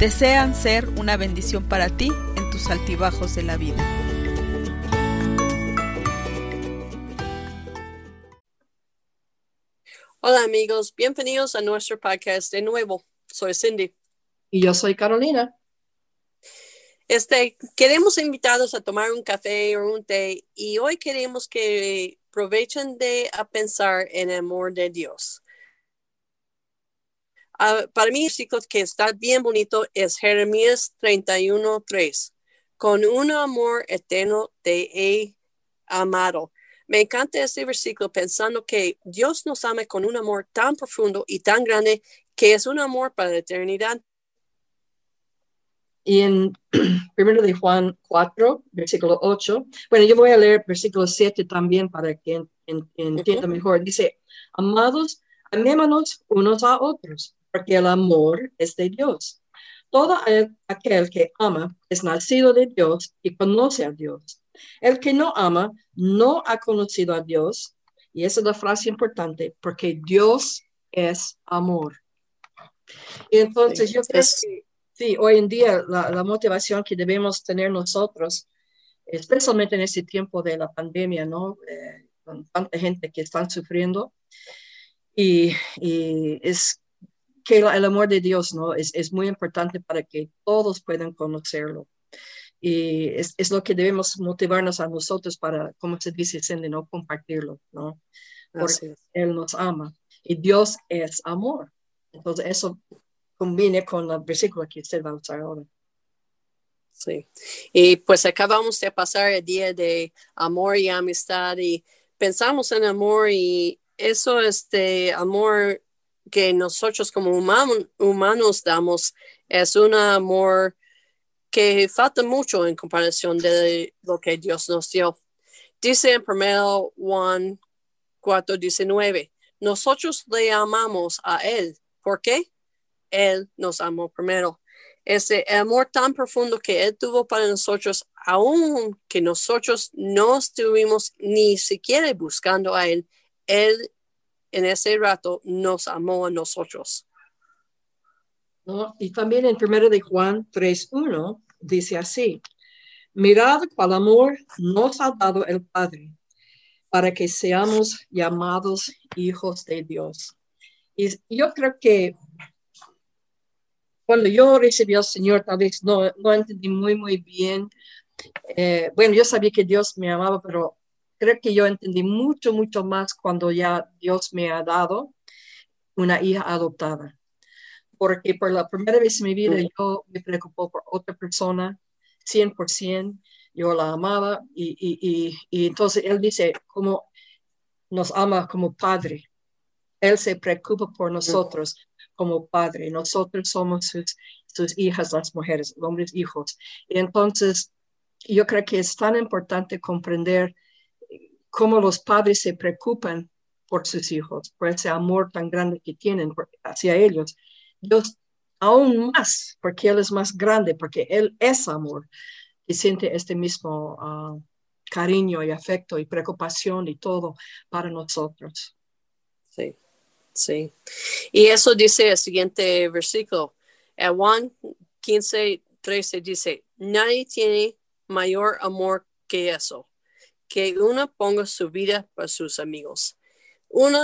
desean ser una bendición para ti en tus altibajos de la vida. Hola amigos, bienvenidos a nuestro podcast de nuevo. Soy Cindy. Y yo soy Carolina. Este, queremos invitarlos a tomar un café o un té y hoy queremos que aprovechen de a pensar en el amor de Dios. Ah, para mí, chicos, que está bien bonito es Jeremías 31.3. Con un amor eterno te he amado. Me encanta este versículo pensando que Dios nos ama con un amor tan profundo y tan grande que es un amor para la eternidad. Y en 1 de Juan 4, versículo 8, bueno, yo voy a leer versículo 7 también para que entienda mejor. Dice, amados, amémonos unos a otros porque el amor es de Dios. Todo aquel que ama es nacido de Dios y conoce a Dios. El que no ama no ha conocido a Dios. Y esa es la frase importante, porque Dios es amor. Y entonces yo creo que sí, hoy en día la, motivación que debemos tener nosotros, especialmente en este tiempo de la pandemia, ¿no? Eh, con tanta gente que están sufriendo, y, y es que el amor de Dios ¿no? es, es muy importante para que todos puedan conocerlo. Y es, es, lo que debemos motivarnos a nosotros para, como se dice, ¿no? compartirlo, ¿no? Porque Él nos ama y Dios es amor. Entonces, eso combine con el versículo que usted va a usar ahora. Sí, y pues acabamos de pasar el día de amor y amistad y pensamos en amor y eso, este amor que nosotros como humanos damos es un amor que falta mucho en comparación de lo que Dios nos dio. Dice en 1 Juan 4, 19, nosotros le amamos a Él. ¿Por qué? Él nos amó primero. Ese amor tan profundo que Él tuvo para nosotros, aun que nosotros no estuvimos ni siquiera buscando a Él, Él en ese rato nos amó a nosotros. Y también en 1 de Juan 3.1 dice así, mirad cuál amor nos ha dado el Padre para que seamos llamados hijos de Dios. Y yo creo que cuando yo recibí al Señor, tal vez no, no entendí muy, muy bien. Eh, bueno, yo sabía que Dios me amaba, pero creo que yo entendí mucho, mucho más cuando ya Dios me ha dado una hija adoptada. Porque por la primera vez en mi vida yo me preocupó por otra persona, 100%, yo la amaba y, y, y, entonces Él dice, como nos ama como padre. Él se preocupa por nosotros como padre. Nosotros somos sus, sus hijas, las mujeres, hombres hijos. Y entonces yo creo que es tan importante comprender cómo los padres se preocupan por sus hijos, por ese amor tan grande que tienen hacia ellos. Dios aún más, porque Él es más grande, porque Él es amor, y siente este mismo ah, cariño y afecto y preocupación y todo para nosotros. Sí, sí. Y eso dice el siguiente versículo. Juan 15, 13 dice, nadie tiene mayor amor que eso, que uno ponga su vida para sus amigos. Uno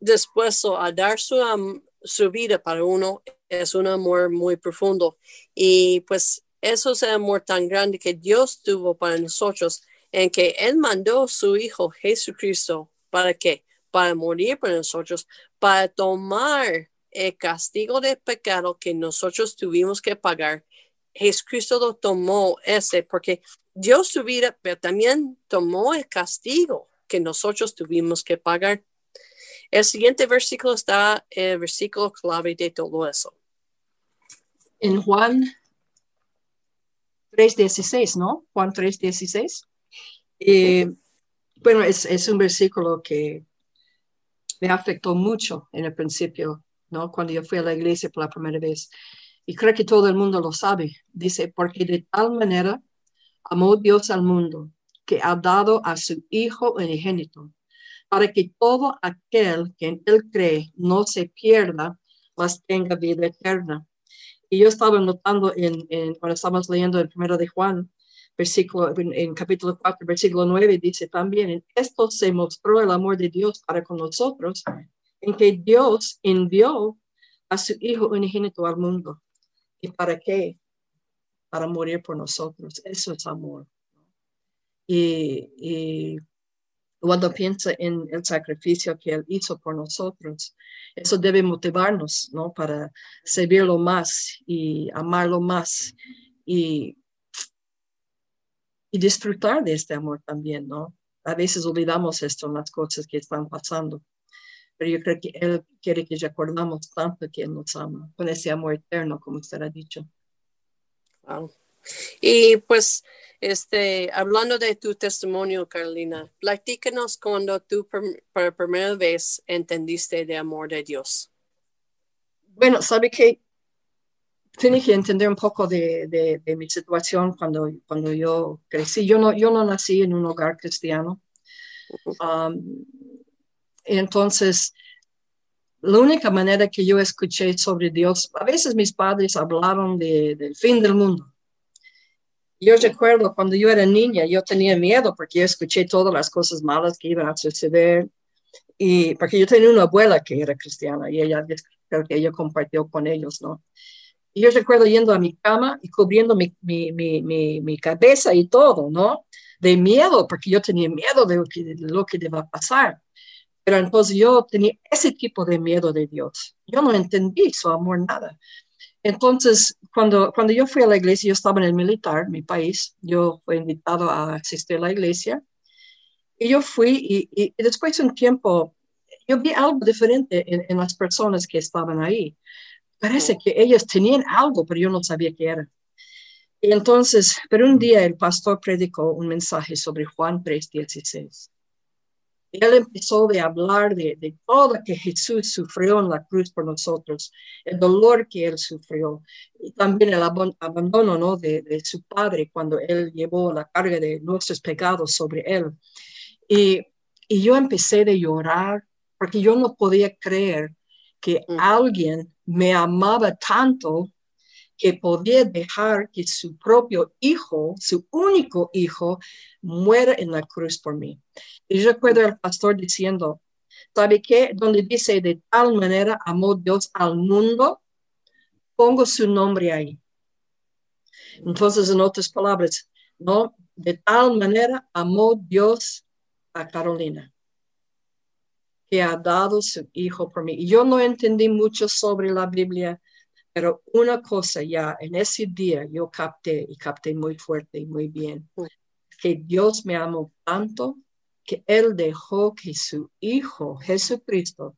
dispuesto a dar su, su vida para uno es un amor muy profundo. Y pues eso es el amor tan grande que Dios tuvo para nosotros, en que Él mandó a su Hijo Jesucristo. ¿Para qué? Para morir por nosotros, para tomar el castigo de pecado que nosotros tuvimos que pagar. Jesucristo lo tomó ese porque Dios su vida, pero también tomó el castigo que nosotros tuvimos que pagar. El siguiente versículo está el versículo clave de todo eso. en Juan 3.16, ¿no? Juan 3.16. Eh, bueno, es, es, un versículo que me afectó mucho en el principio, ¿no? Cuando yo fui a la iglesia por la primera vez. Y creo que todo el mundo lo sabe. Dice, porque de tal manera amó Dios al mundo, que ha dado a su Hijo unigénito, para que todo aquel que en Él cree no se pierda, mas tenga vida eterna. Y yo estaba notando en, cuando estábamos leyendo el primero de Juan, versículo, en, capítulo 4, versículo 9, dice también, en esto se mostró el amor de Dios para con nosotros, en que Dios envió a su Hijo unigénito al mundo. ¿Y para qué? Para morir por nosotros. Eso es amor. Y, y cuando piensa en el sacrificio que Él hizo por nosotros, eso debe motivarnos, ¿no? Para servirlo más y amarlo más y, y disfrutar de este amor también, ¿no? A veces olvidamos esto en las cosas que están pasando, pero yo creo que Él quiere que recordamos tanto que Él nos ama, con ese amor eterno, como usted ha dicho. Wow. Y pues, este, hablando de tu testimonio, Carolina, platícanos cuando tú por, primera vez entendiste de amor de Dios. Bueno, sabe que tiene que entender un poco de, de, mi situación cuando, cuando yo crecí. Yo no, yo no nací en un hogar cristiano. Um, entonces, la única manera que yo escuché sobre Dios, a veces mis padres hablaron de, del fin del mundo. Yo recuerdo cuando yo era niña, yo tenía miedo porque yo escuché todas las cosas malas que iban a suceder y porque yo tenía una abuela que era cristiana y ella creo que ella compartió con ellos, ¿no? Y yo recuerdo yendo a mi cama y cubriendo mi, mi, mi, mi cabeza y todo, ¿no? De miedo, porque yo tenía miedo de lo que, de lo que iba a pasar. Pero entonces yo tenía ese tipo de miedo de Dios. Yo no entendí su amor nada. Entonces, cuando, cuando yo fui a la iglesia, yo estaba en el militar, mi país, yo fui invitado a asistir a la iglesia. Y yo fui y, y, después de un tiempo, yo vi algo diferente en, en, las personas que estaban ahí. Parece que ellos tenían algo, pero yo no sabía qué era. Y entonces, pero un día el pastor predicó un mensaje sobre Juan 3:16 él empezó a hablar de, de, todo que Jesús sufrió en la cruz por nosotros, el dolor que él sufrió y también el abandono ¿no? de, de, su padre cuando él llevó la carga de nuestros pecados sobre él. Y, y yo empecé a llorar porque yo no podía creer que mm. alguien me amaba tanto que podía dejar que su propio hijo, su único hijo, muera en la cruz por mí. Y yo recuerdo al pastor diciendo, ¿sabe qué? Donde dice, de tal manera amó Dios al mundo, pongo su nombre ahí. Entonces, en otras palabras, ¿no? De tal manera amó Dios a Carolina, que ha dado su hijo por mí. Y yo no entendí mucho sobre la Biblia, pero una cosa ya en ese día yo capté y capté muy fuerte y muy bien, que Dios me amó tanto que Él dejó que su Hijo Jesucristo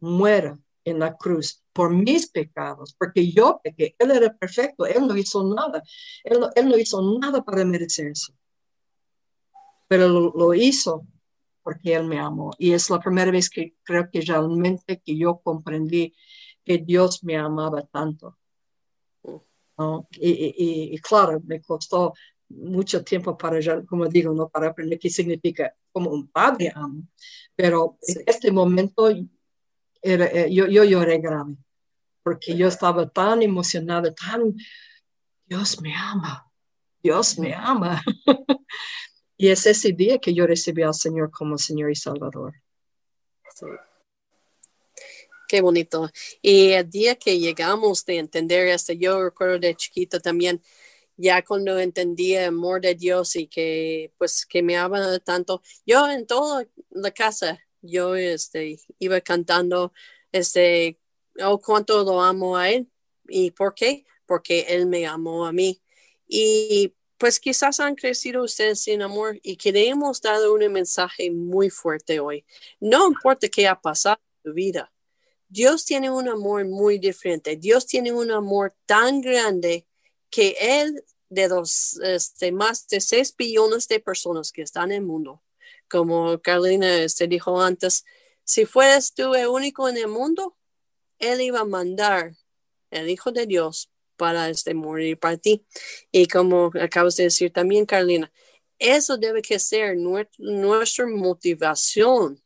muera en la cruz por mis pecados, porque yo pequé, Él era perfecto, Él no hizo nada, Él no, él no hizo nada para merecer eso, pero lo, lo, hizo porque Él me amó. Y es la primera vez que creo que realmente que yo comprendí que Dios me amaba tanto. ¿no? Y, y, y, claro, me costó mucho tiempo para, como digo, ¿no? para aprender qué significa como un padre ama. Pero en este momento era, eh, yo, yo lloré grave, porque yo estaba tan emocionada, tan, Dios me ama, Dios me ama. y es ese día que yo recibí al Señor como Señor y Salvador. Qué bonito. Y el día que llegamos de entender esto, yo recuerdo de chiquito también, ya cuando entendí el amor de Dios y que pues que me ama tanto, yo en toda la casa, yo este, iba cantando, este, oh, cuánto lo amo a él. ¿Y por qué? Porque él me amó a mí. Y pues quizás han crecido ustedes sin amor y queremos dar un mensaje muy fuerte hoy. No importa qué ha pasado en tu vida, Dios tiene un amor muy diferente. Dios tiene un amor tan grande que Él, de los este, más de 6 billones de personas que están en el mundo, como Carolina este, dijo antes, si fueras tú el único en el mundo, Él iba a mandar el Hijo de Dios para este morir para ti. Y como acabas de decir también, Carolina, eso debe que ser nuestra motivación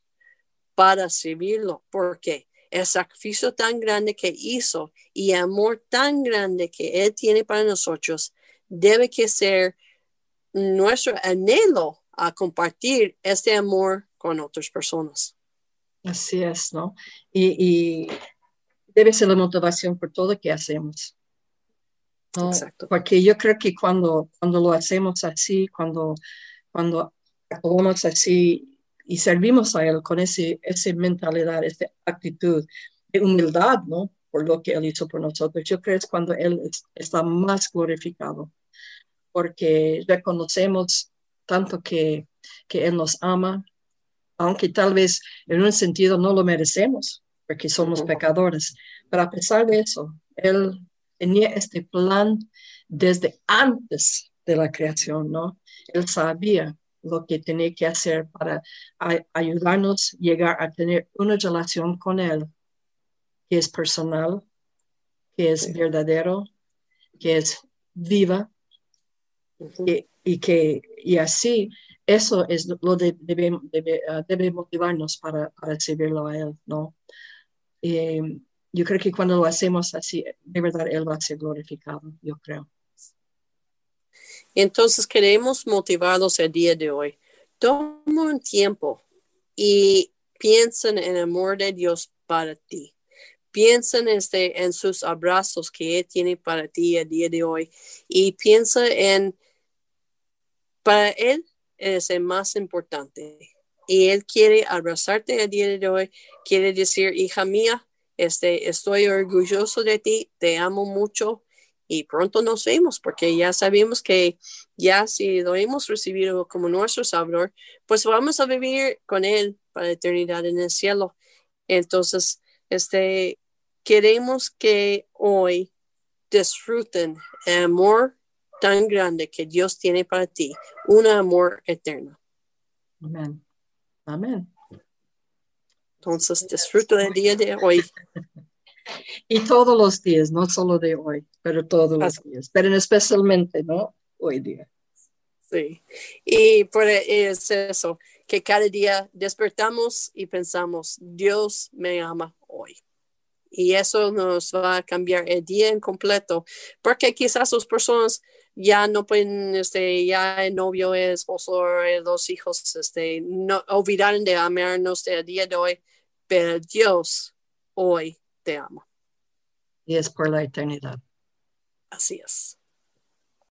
para servirlo, porque el sacrificio tan grande que hizo y el amor tan grande que Él tiene para nosotros debe que ser nuestro anhelo a compartir este amor con otras personas. Así es, ¿no? Y, debe ser la motivación por todo lo que hacemos. Exacto. Porque yo creo que cuando, cuando lo hacemos así, cuando, cuando actuamos así y servimos a Él con ese, esa mentalidad, esa actitud de humildad, ¿no? Por lo que Él hizo por nosotros. Yo creo que es cuando Él está más glorificado, porque reconocemos tanto que, que Él nos ama, aunque tal vez en un sentido no lo merecemos, porque somos pecadores, pero a pesar de eso, Él tenía este plan desde antes de la creación, ¿no? Él sabía lo que tenía que hacer para ayudarnos a llegar a tener una relación con Él que es personal, que es verdadero, que es viva y, que y así eso es lo que debe, ah, debe, motivarnos para, para, servirlo a Él, ¿no? yo creo que cuando lo hacemos así, de verdad Él va a ser glorificado, yo creo. Entonces queremos motivarlos el día de hoy. Toma un tiempo y piensen en el amor de Dios para ti. Piensen este, en sus abrazos que Él tiene para ti el día de hoy y piensa en, para Él es el más importante. Y Él quiere abrazarte el día de hoy, quiere decir, hija mía, este, estoy orgulloso de ti, te amo mucho, y pronto nos vemos porque ya sabemos que ya si lo hemos recibido como nuestro Salvador, pues vamos a vivir con Él para la eternidad en el cielo. Entonces, este, queremos que hoy disfruten el amor tan grande que Dios tiene para ti, un amor eterno. Amén. Amén. Entonces, disfruta el día de hoy. Y todos los días, no solo de hoy, pero todos los días, pero especialmente, ¿no? Hoy día. Sí, y por es eso, que cada día despertamos y pensamos, Dios me ama hoy. Y eso nos va a cambiar el día en completo, porque quizás las personas ya no pueden, este, ya el novio, el esposo, los hijos, este, no olvidaron de amarnos el día de hoy, pero Dios hoy te amo. Y es por la eternidad. Así es.